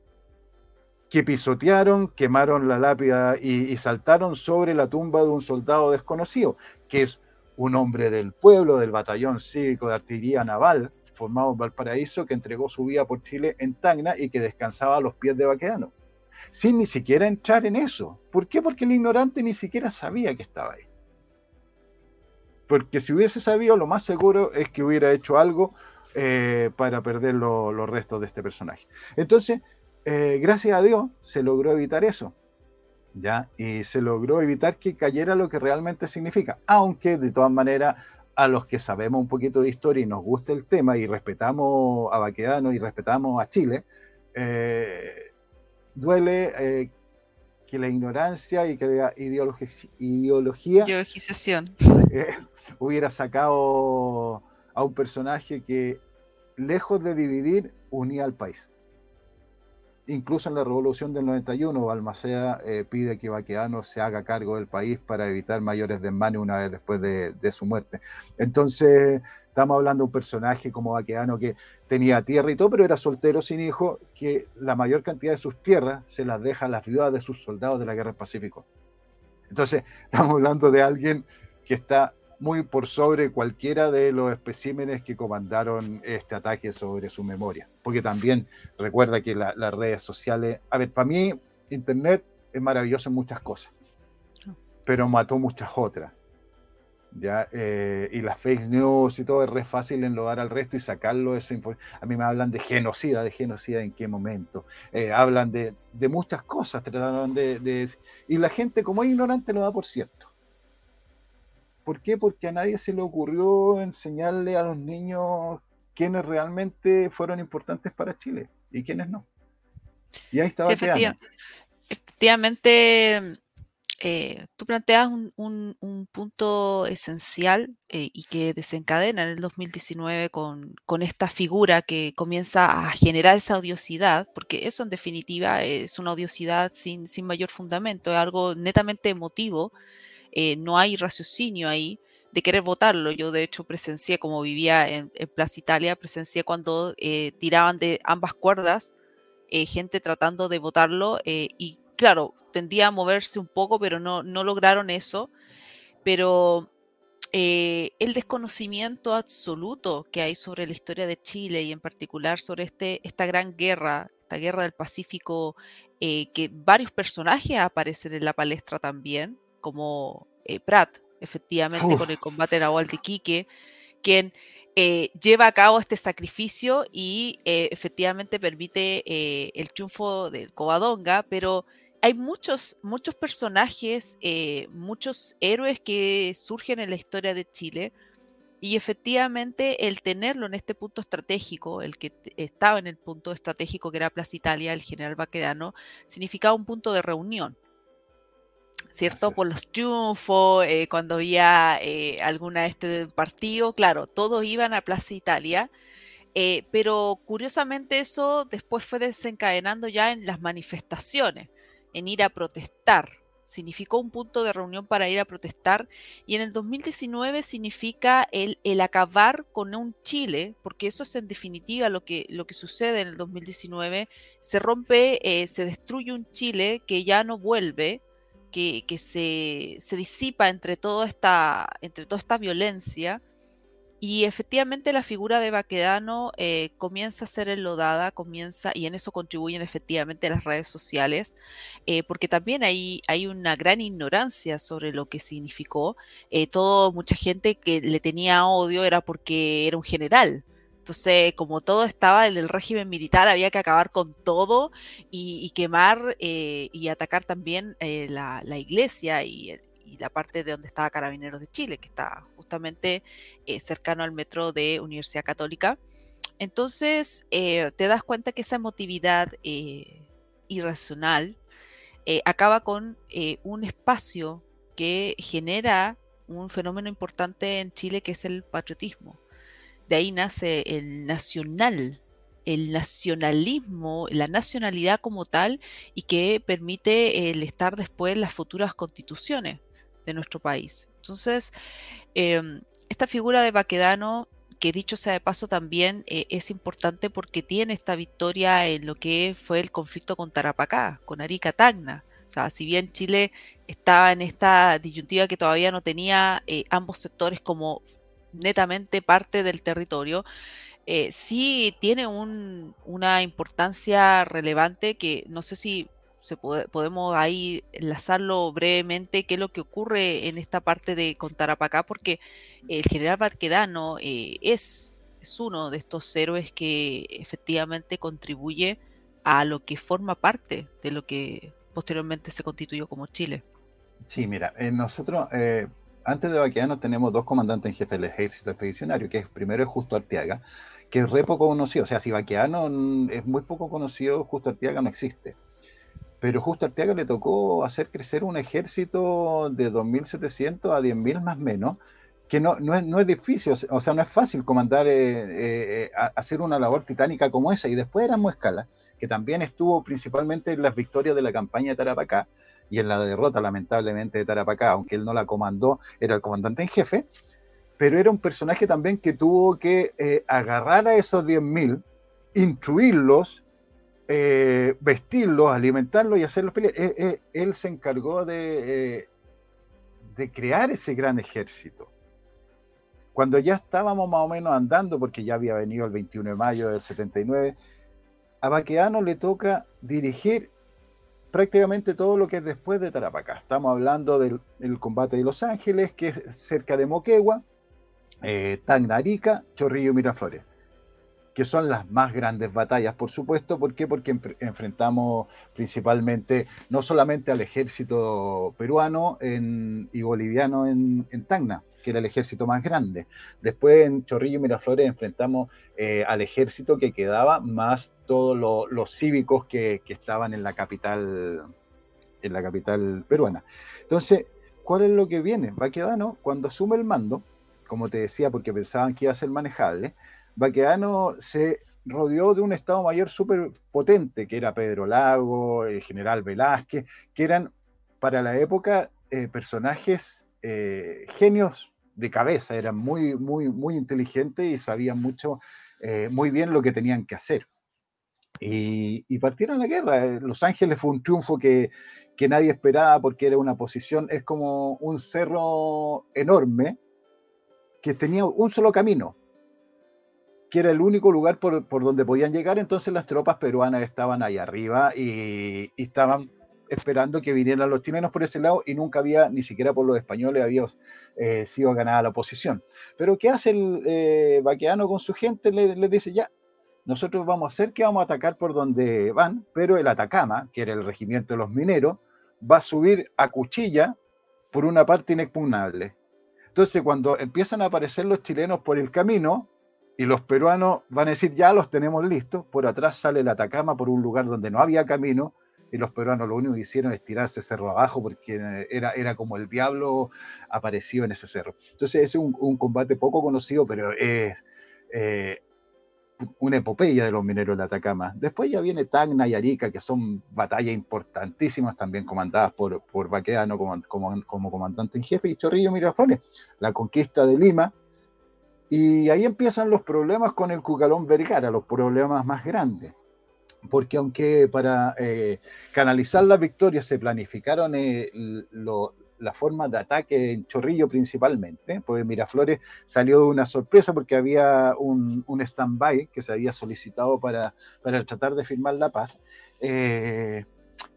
que pisotearon, quemaron la lápida y, saltaron sobre la tumba de un soldado desconocido, que es un hombre del pueblo, del batallón cívico de artillería naval, formado en Valparaíso, que entregó su vida por Chile en Tacna y que descansaba a los pies de Baqueano, sin ni siquiera entrar en eso. ¿Por qué? Porque el ignorante ni siquiera sabía que estaba ahí. Porque si hubiese sabido, lo más seguro es que hubiera hecho algo eh, para perder los restos de este personaje. Entonces, eh, gracias a Dios, se logró evitar eso. ¿ya? Y se logró evitar que cayera lo que realmente significa. Aunque, de todas maneras, a los que sabemos un poquito de historia y nos gusta el tema y respetamos a Baquedano y respetamos a Chile, eh, duele que la ignorancia y que la ideología, ideología hubiera sacado a un personaje que lejos de dividir, unía al país. Incluso en la revolución del 91, Balmaceda eh, pide que Baqueano se haga cargo del país para evitar mayores desmanes una vez después de, su muerte. Entonces, estamos hablando de un personaje como Baqueano que tenía tierra y todo, pero era soltero sin hijo, que la mayor cantidad de sus tierras se las deja a las viudas de sus soldados de la Guerra del Pacífico. Entonces, estamos hablando de alguien que está muy por sobre cualquiera de los especímenes que comandaron este ataque sobre su memoria. Porque también recuerda que las redes sociales, a ver, para mí Internet es maravilloso en muchas cosas, pero mató muchas otras. ¿ya? Eh, y las fake news y todo es re fácil enlodar al resto y sacarlo eso. A mí me hablan de genocida, de genocida en qué momento. Eh, hablan de, de, muchas cosas, trataron de, de, Y la gente como es ignorante lo da por cierto. ¿Por qué? Porque a nadie se le ocurrió enseñarle a los niños quiénes realmente fueron importantes para Chile y quiénes no. Y ahí estaba sí, efectivamente, eh, tú planteas un, punto esencial eh, y que desencadena en el 2019 con, esta figura que comienza a generar esa odiosidad, porque eso en definitiva es una odiosidad sin, sin mayor fundamento, es algo netamente emotivo, eh, no hay raciocinio ahí de querer votarlo. Yo de hecho presencié, como vivía en, Plaza Italia, presencié cuando tiraban de ambas cuerdas gente tratando de votarlo y claro, tendía a moverse un poco, pero no, no lograron eso. Pero eh, el desconocimiento absoluto que hay sobre la historia de Chile y en particular sobre este, esta gran guerra, esta guerra del Pacífico, eh, que varios personajes aparecen en la palestra también, como eh, Pratt, efectivamente, con el combate Nahual de Quique, quien lleva a cabo este sacrificio y efectivamente permite el triunfo del Covadonga, pero hay muchos, muchos personajes, eh, muchos héroes que surgen en la historia de Chile. Y efectivamente el tenerlo en este punto estratégico, el que estaba en el punto estratégico que era Plaza Italia, el general Baquedano, significaba un punto de reunión. ¿Cierto? Por los triunfos, eh, cuando había eh, alguna este partido, claro, todos iban a Plaza Italia, pero curiosamente eso después fue desencadenando ya en las manifestaciones en ir a protestar. Significó un punto de reunión para ir a protestar y en el 2019 significa el, el acabar con un Chile, porque eso es en definitiva lo que, lo que sucede en el 2019. Se rompe, eh, se destruye un Chile que ya no vuelve, que, que se, se, disipa entre toda, esta, entre toda esta violencia y efectivamente la figura de Baquedano eh, comienza a ser enlodada, comienza, y en eso contribuyen efectivamente las redes sociales, eh, porque también hay, hay una gran ignorancia sobre lo que significó. Eh, todo, mucha gente que le tenía odio era porque era un general. Entonces, como todo estaba en el régimen militar, había que acabar con todo y, quemar y atacar también la, la, iglesia y y la parte de donde estaba Carabineros de Chile, que está justamente eh, cercano al metro de Universidad Católica. Entonces, eh, te das cuenta que esa emotividad eh, irracional acaba con un espacio que genera un fenómeno importante en Chile que es el patriotismo. De ahí nace el nacional, el nacionalismo, la nacionalidad como tal, y que permite el estar después en las futuras constituciones de nuestro país. Entonces, em, esta figura de Baquedano, que dicho sea de paso también eh, es importante porque tiene esta victoria en lo que fue el conflicto con Tarapacá, con Arica Tacna. O sea, si bien Chile estaba en esta disyuntiva que todavía no tenía eh, ambos sectores como netamente parte del territorio, eh, sí tiene una importancia relevante que no sé si podemos ahí enlazarlo brevemente, qué es lo que ocurre en esta parte de Contarapacá, porque el general Baquedano eh, es, es uno de estos héroes que efectivamente contribuye a lo que forma parte de lo que posteriormente se constituyó como Chile. Sí, mira, eh, nosotros eh, antes de Baquedano tenemos dos comandantes en jefe del ejército expedicionario, que es primero es Justo Arteaga, que es re poco conocido, o sea, si Baquedano es muy poco conocido, Justo Arteaga no existe pero justo Arteaga le tocó hacer crecer un ejército de 2.700 a 10.000 más menos, que no, no, es, no, es, difícil, o sea, no es fácil comandar, eh, eh, hacer una labor titánica como esa. Y después era Escala, que también estuvo principalmente en las victorias de la campaña de Tarapacá y en la derrota, lamentablemente, de Tarapacá, aunque él no la comandó, era el comandante en jefe, pero era un personaje también que tuvo que eh, agarrar a esos 10.000, instruirlos, eh, vestirlos, alimentarlos y hacerlos pelear. Eh, eh, él se encargó de, de crear ese gran ejército. Cuando ya estábamos más o menos andando, porque ya había venido el 21 de mayo del 79, a Baqueano le toca dirigir prácticamente todo lo que es después de Tarapacá. Estamos hablando del, combate de Los Ángeles, que es cerca de Moquegua, eh, Tagnarica, Chorrillo y Miraflores que son las más grandes batallas, por supuesto. ¿Por qué? Porque enfrentamos principalmente no solamente al ejército peruano y boliviano en, Tacna, que era el ejército más grande. Después en Chorrillo y Miraflores enfrentamos eh, al ejército que quedaba, más todos los cívicos que, estaban en la capital en la capital peruana. Entonces, ¿cuál es lo que viene? Baquedano, cuando asume el mando, como te decía, porque pensaban que iba a ser manejable, Baqueano se rodeó de un Estado Mayor súper potente, que era Pedro Lago, el general Velázquez, que eran para la época eh, personajes eh, genios de cabeza, eran muy, muy, muy inteligentes y sabían mucho, eh, muy bien lo que tenían que hacer. Y, partieron a la guerra. Los Ángeles fue un triunfo que, nadie esperaba porque era una posición, es como un cerro enorme que tenía un solo camino, que era el único lugar por, donde podían llegar, entonces las tropas peruanas estaban ahí arriba y, estaban esperando que vinieran los chilenos por ese lado y nunca había, ni siquiera por los españoles, había eh, sido ganada la oposición. Pero ¿qué hace el eh, vaqueano con su gente? Le, le, dice, ya, nosotros vamos a hacer que vamos a atacar por donde van, pero el Atacama, que era el regimiento de los mineros, va a subir a cuchilla por una parte inexpugnable. Entonces, cuando empiezan a aparecer los chilenos por el camino, y los peruanos van a decir, ya los tenemos listos, por atrás sale el Atacama por un lugar donde no había camino, y los peruanos lo único que hicieron es tirarse cerro abajo porque era, era como el diablo apareció en ese cerro. Entonces es un, combate poco conocido, pero es eh, una epopeya de los mineros del Atacama. Después ya viene Tacna y Arica, que son batallas importantísimas también comandadas por, por como, como, como comandante en jefe, y Chorrillo Miraflores, la conquista de Lima, y ahí empiezan los problemas con el Cucalón Vergara, los problemas más grandes. Porque aunque para eh, canalizar la victoria se planificaron eh, la forma de ataque en Chorrillo principalmente, pues Miraflores salió de una sorpresa porque había un, un stand-by que se había solicitado para, para, tratar de firmar la paz. Eh,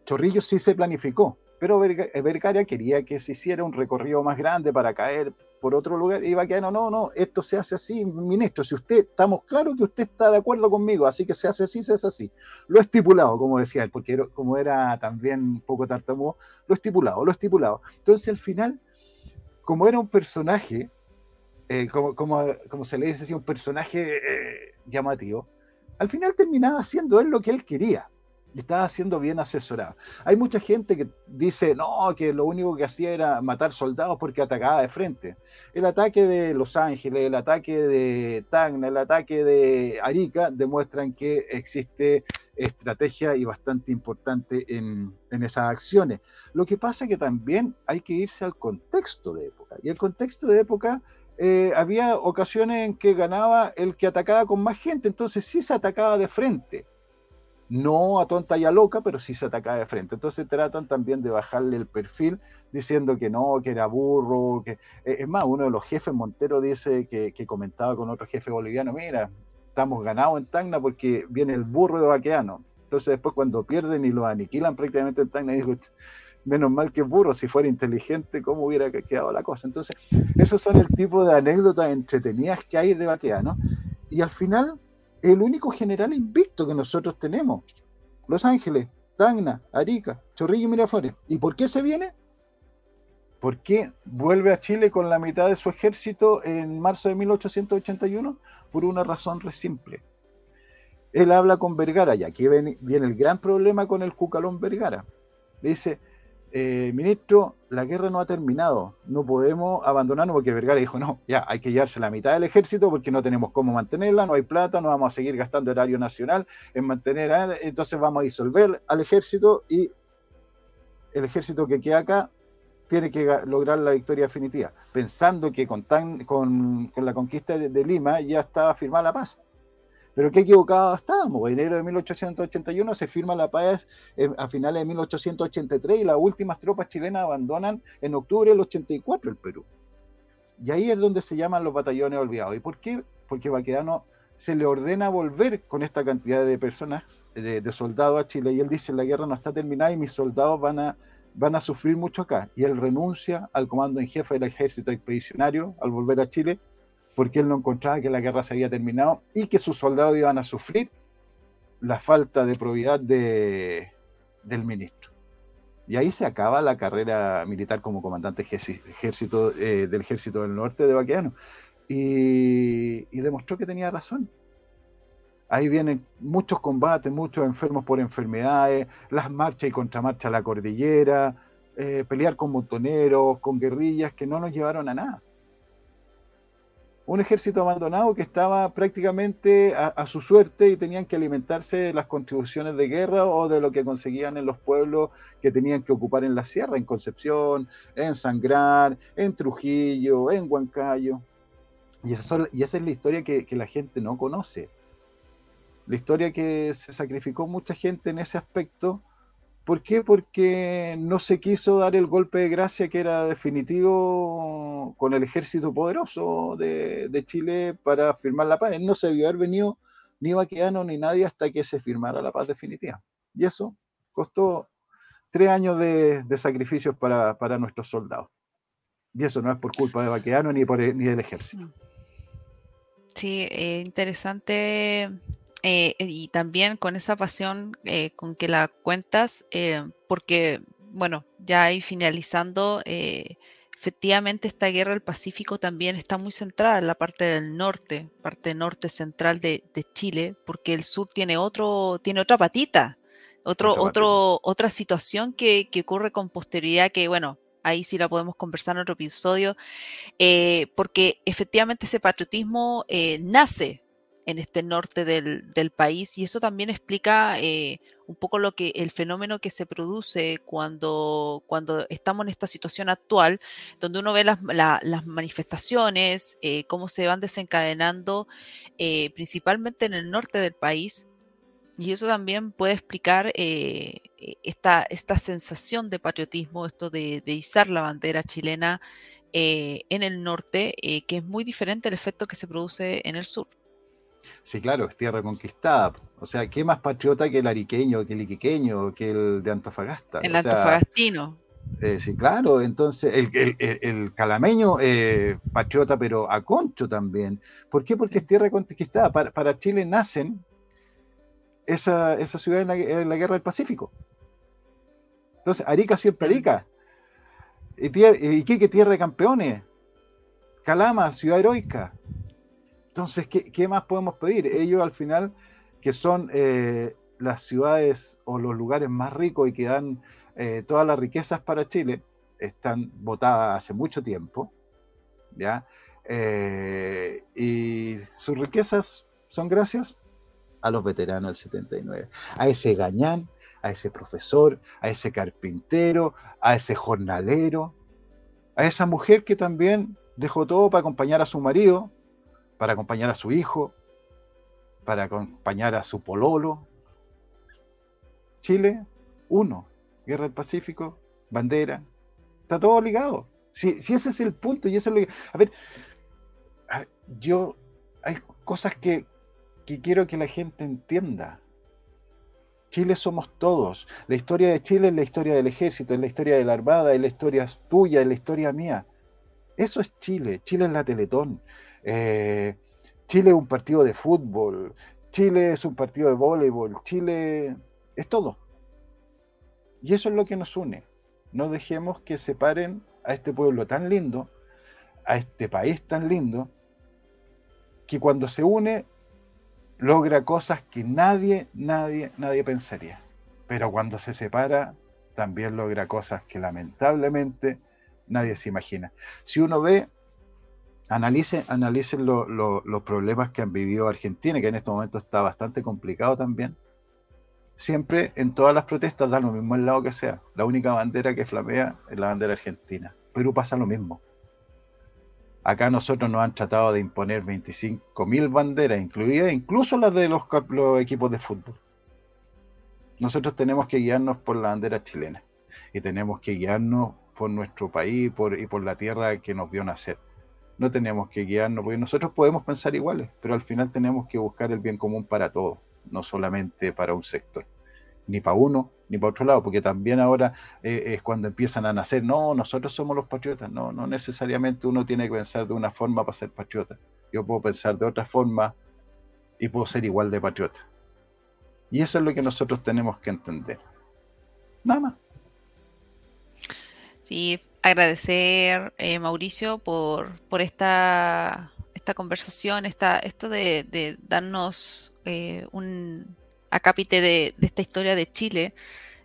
Chorrillo sí se planificó, pero Vergara quería que se hiciera un recorrido más grande para caer por otro lugar, y quedar, no, no, no, esto se hace así, ministro, si usted, estamos claros que usted está de acuerdo conmigo, así que se hace así, se hace así. Lo estipulado, como decía él, porque como era también un poco tartamudo, lo estipulado, lo estipulado. Entonces al final, como era un personaje, eh, como, como, se le dice un personaje eh, llamativo, al final terminaba haciendo él lo que él quería estaba siendo bien asesorado. Hay mucha gente que dice, no, que lo único que hacía era matar soldados porque atacaba de frente. El ataque de Los Ángeles, el ataque de Tacna, el ataque de Arica demuestran que existe estrategia y bastante importante en, esas acciones. Lo que pasa es que también hay que irse al contexto de época. Y el contexto de época eh, había ocasiones en que ganaba el que atacaba con más gente, entonces sí se atacaba de frente no a tonta y a loca, pero sí se atacaba de frente. Entonces tratan también de bajarle el perfil diciendo que no, que era burro, que eh, es más, uno de los jefes Montero dice que, comentaba con otro jefe boliviano, mira, estamos ganados en Tacna porque viene el burro de Baqueano. Entonces después cuando pierden y lo aniquilan prácticamente en Tacna, dijo, menos mal que burro, si fuera inteligente, ¿cómo hubiera quedado la cosa? Entonces, esos son el tipo de anécdotas entretenidas que hay de Baqueano. Y al final, el único general invicto que nosotros tenemos. Los Ángeles, Tacna, Arica, Chorrillo y Miraflores. ¿Y por qué se viene? Porque vuelve a Chile con la mitad de su ejército en marzo de 1881? Por una razón re simple. Él habla con Vergara, y aquí viene, el gran problema con el Cucalón Vergara. Le dice, eh, ministro, la guerra no ha terminado, no podemos abandonarnos porque Vergara dijo, no, ya hay que llevarse la mitad del ejército porque no tenemos cómo mantenerla, no hay plata, no vamos a seguir gastando erario nacional en mantener, entonces vamos a disolver al ejército y el ejército que queda acá tiene que lograr la victoria definitiva, pensando que con, tan, con, la conquista de Lima ya estaba firmada la paz. Pero qué equivocados estábamos. En enero de 1881 se firma la paz eh, a finales de 1883 y las últimas tropas chilenas abandonan en octubre del 84 el Perú. Y ahí es donde se llaman los batallones olvidados. ¿Y por qué? Porque Baquedano se le ordena volver con esta cantidad de personas, de, soldados a Chile, y él dice, la guerra no está terminada y mis soldados van a, van a sufrir mucho acá. Y él renuncia al comando en jefe del ejército expedicionario al volver a Chile, porque él no encontraba que la guerra se había terminado y que sus soldados iban a sufrir la falta de probidad de, del ministro. Y ahí se acaba la carrera militar como comandante ejército, eh, del ejército del norte de Baqueano. Y, demostró que tenía razón. Ahí vienen muchos combates, muchos enfermos por enfermedades, las marchas y contramarchas a la cordillera, eh, pelear con montoneros, con guerrillas que no nos llevaron a nada un ejército abandonado que estaba prácticamente a, su suerte y tenían que alimentarse de las contribuciones de guerra o de lo que conseguían en los pueblos que tenían que ocupar en la sierra, en Concepción, en Sangrar, en Trujillo, en Huancayo. Y esa, y esa es la historia que, que la gente no conoce. La historia que se sacrificó mucha gente en ese aspecto ¿Por qué? Porque no se quiso dar el golpe de gracia que era definitivo con el ejército poderoso de, Chile para firmar la paz. no se vio haber venido ni Baqueano ni nadie hasta que se firmara la paz definitiva. Y eso costó tres años de, sacrificios para, nuestros soldados. Y eso no es por culpa de Baqueano ni, ni del ejército. Sí, eh, interesante eh, y también con esa pasión eh, con que la cuentas, eh, porque, bueno, ya ahí finalizando, efectivamente esta guerra del Pacífico también está muy centrada en la parte del norte, parte norte central de, Chile, porque el sur tiene otro, tiene otra patita, otro, otro, otra situación que, que ocurre con posterioridad que, bueno, ahí sí la podemos conversar en otro episodio, porque efectivamente ese patriotismo nace en este norte del, país y eso también explica eh, un poco lo que el fenómeno que se produce cuando, cuando estamos en esta situación actual, donde uno ve las, manifestaciones, eh, cómo se van desencadenando eh, principalmente en el norte del país. Y eso también puede explicar esta, esta sensación de patriotismo, esto de, de izar la bandera chilena en el norte, que es muy diferente al efecto que se produce en el sur. Sí, claro, es tierra conquistada. O sea, ¿qué más patriota que el ariqueño, que el iquiqueño, que el de Antofagasta? El antofagastino. Eh, sí, claro, entonces el, calameño eh, patriota, pero a concho también. ¿Por qué? Porque es tierra conquistada. Para, Chile nacen esa, esa ciudad en la, guerra del Pacífico. Entonces, Arica siempre Arica. Y Iquique, tierra de campeones. Calama, ciudad heroica. Entonces, ¿qué, más podemos pedir? Ellos al final, que son eh, las ciudades o los lugares más ricos y que dan eh, todas las riquezas para Chile, están votadas hace mucho tiempo, ¿ya? Eh, y sus riquezas son gracias a los veteranos del 79, a ese gañán, a ese profesor, a ese carpintero, a ese jornalero, a esa mujer que también dejó todo para acompañar a su marido para acompañar a su hijo, para acompañar a su pololo. Chile, uno. Guerra del Pacífico, bandera. Está todo ligado. Si, ese es el punto y ese es lo que... A ver, yo... Hay cosas que, que quiero que la gente entienda. Chile somos todos. La historia de Chile es la historia del ejército, es la historia de la armada, es la historia tuya, es la historia mía. Eso es Chile. Chile es la Teletón. Eh, Chile es un partido de fútbol, Chile es un partido de voleibol, Chile es todo. Y eso es lo que nos une. No dejemos que separen a este pueblo tan lindo, a este país tan lindo, que cuando se une logra cosas que nadie, nadie, nadie pensaría. Pero cuando se separa, también logra cosas que lamentablemente nadie se imagina. Si uno ve analicen, los problemas que han vivido Argentina, que en este momento está bastante complicado también. Siempre en todas las protestas da lo mismo el lado que sea. La única bandera que flamea es la bandera argentina. Perú pasa lo mismo. Acá nosotros nos han tratado de imponer 25.000 banderas, incluidas incluso las de los, equipos de fútbol. Nosotros tenemos que guiarnos por la bandera chilena y tenemos que guiarnos por nuestro país y por la tierra que nos vio nacer no tenemos que guiarnos, porque nosotros podemos pensar iguales, pero al final tenemos que buscar el bien común para todos, no solamente para un sector, ni para uno, ni para otro lado, porque también ahora eh, es cuando empiezan a nacer, no, nosotros somos los patriotas, no, no necesariamente uno tiene que pensar de una forma para ser patriota, yo puedo pensar de otra forma y puedo ser igual de patriota. Y eso es lo que nosotros tenemos que entender. Nada más. Sí, agradecer, eh, Mauricio, por, por esta, esta conversación, esta, esto de, darnos eh, un acápite de, de, esta historia de Chile,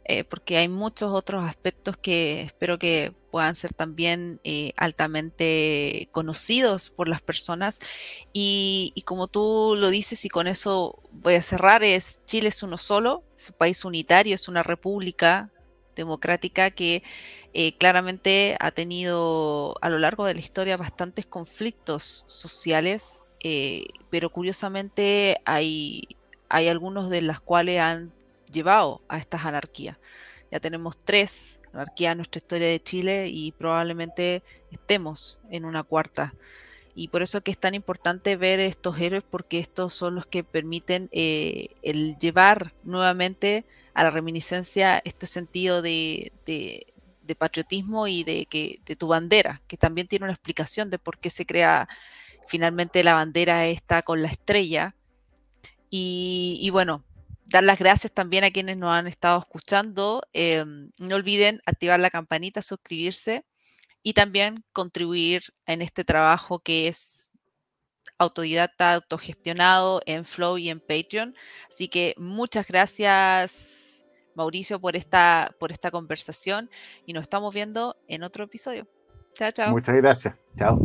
eh, porque hay muchos otros aspectos que espero que puedan ser también altamente conocidos por las personas. Y, y, como tú lo dices, y con eso voy a cerrar, es Chile es uno solo, es un país unitario, es una república democrática que eh, claramente ha tenido a lo largo de la historia bastantes conflictos sociales, eh, pero curiosamente hay, hay algunos de los cuales han llevado a estas anarquías. Ya tenemos tres anarquías en nuestra historia de Chile y probablemente estemos en una cuarta. Y por eso es que es tan importante ver estos héroes porque estos son los que permiten eh, el llevar nuevamente a la reminiscencia este sentido de, patriotismo y de, que, de tu bandera, que también tiene una explicación de por qué se crea finalmente la bandera esta con la estrella. Y, bueno, dar las gracias también a quienes nos han estado escuchando. Em, no olviden activar la campanita, suscribirse y también contribuir en este trabajo que es autodidacta, autogestionado en Flow y en Patreon. Así que muchas gracias, Mauricio, por esta, por esta conversación y nos estamos viendo en otro episodio. Chao, chao. Muchas gracias. Chao.